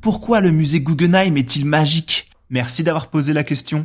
Pourquoi le musée Guggenheim est-il magique? Merci d'avoir posé la question.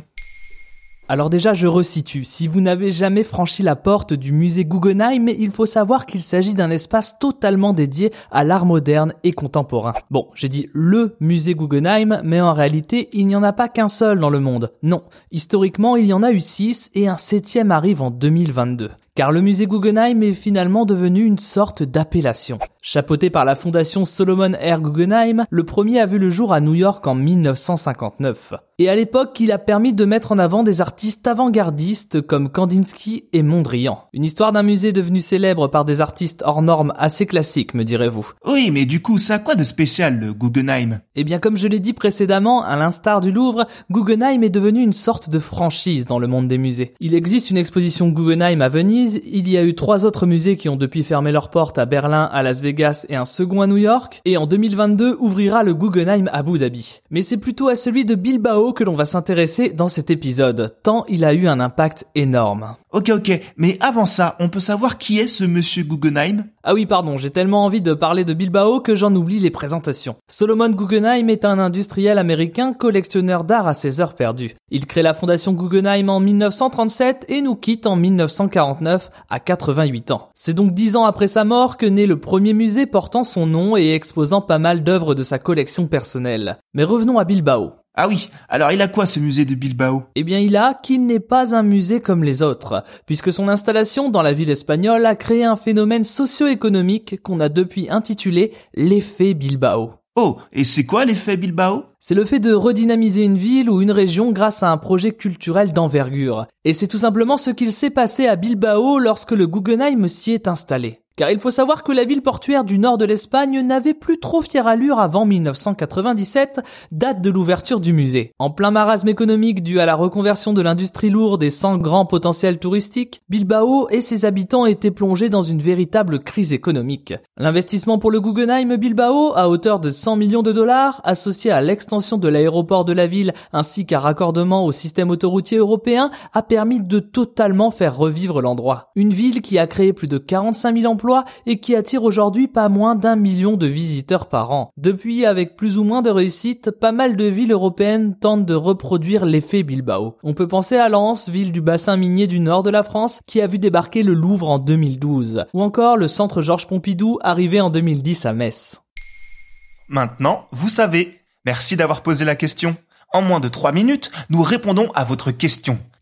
Alors déjà, je resitue. Si vous n'avez jamais franchi la porte du musée Guggenheim, il faut savoir qu'il s'agit d'un espace totalement dédié à l'art moderne et contemporain. Bon, j'ai dit le musée Guggenheim, mais en réalité, il n'y en a pas qu'un seul dans le monde. Non, historiquement, il y en a eu six et un septième arrive en 2022 car le musée Guggenheim est finalement devenu une sorte d'appellation. Chapeauté par la fondation Solomon R. Guggenheim, le premier a vu le jour à New York en 1959. Et à l'époque, il a permis de mettre en avant des artistes avant-gardistes comme Kandinsky et Mondrian. Une histoire d'un musée devenu célèbre par des artistes hors normes assez classiques, me direz-vous. Oui, mais du coup, ça a quoi de spécial, le Guggenheim? Eh bien, comme je l'ai dit précédemment, à l'instar du Louvre, Guggenheim est devenu une sorte de franchise dans le monde des musées. Il existe une exposition Guggenheim à Venise, il y a eu trois autres musées qui ont depuis fermé leurs portes à Berlin, à Las Vegas et un second à New York, et en 2022 ouvrira le Guggenheim à Abu Dhabi. Mais c'est plutôt à celui de Bilbao que l'on va s'intéresser dans cet épisode, tant il a eu un impact énorme. Ok, ok, mais avant ça, on peut savoir qui est ce monsieur Guggenheim? Ah oui, pardon, j'ai tellement envie de parler de Bilbao que j'en oublie les présentations. Solomon Guggenheim est un industriel américain collectionneur d'art à ses heures perdues. Il crée la fondation Guggenheim en 1937 et nous quitte en 1949 à 88 ans. C'est donc dix ans après sa mort que naît le premier musée portant son nom et exposant pas mal d'œuvres de sa collection personnelle. Mais revenons à Bilbao. Ah oui, alors il a quoi ce musée de Bilbao? Eh bien il a qu'il n'est pas un musée comme les autres, puisque son installation dans la ville espagnole a créé un phénomène socio-économique qu'on a depuis intitulé l'effet Bilbao. Oh, et c'est quoi l'effet Bilbao? C'est le fait de redynamiser une ville ou une région grâce à un projet culturel d'envergure. Et c'est tout simplement ce qu'il s'est passé à Bilbao lorsque le Guggenheim s'y est installé. Car il faut savoir que la ville portuaire du nord de l'Espagne n'avait plus trop fière allure avant 1997, date de l'ouverture du musée. En plein marasme économique dû à la reconversion de l'industrie lourde et sans grand potentiel touristique, Bilbao et ses habitants étaient plongés dans une véritable crise économique. L'investissement pour le Guggenheim Bilbao, à hauteur de 100 millions de dollars, associé à l'extension de l'aéroport de la ville ainsi qu'à raccordement au système autoroutier européen, a permis de totalement faire revivre l'endroit. Une ville qui a créé plus de 45 000 emplois et qui attire aujourd'hui pas moins d'un million de visiteurs par an. Depuis, avec plus ou moins de réussite, pas mal de villes européennes tentent de reproduire l'effet Bilbao. On peut penser à Lens, ville du bassin minier du nord de la France, qui a vu débarquer le Louvre en 2012, ou encore le centre Georges Pompidou arrivé en 2010 à Metz. Maintenant, vous savez. Merci d'avoir posé la question. En moins de 3 minutes, nous répondons à votre question.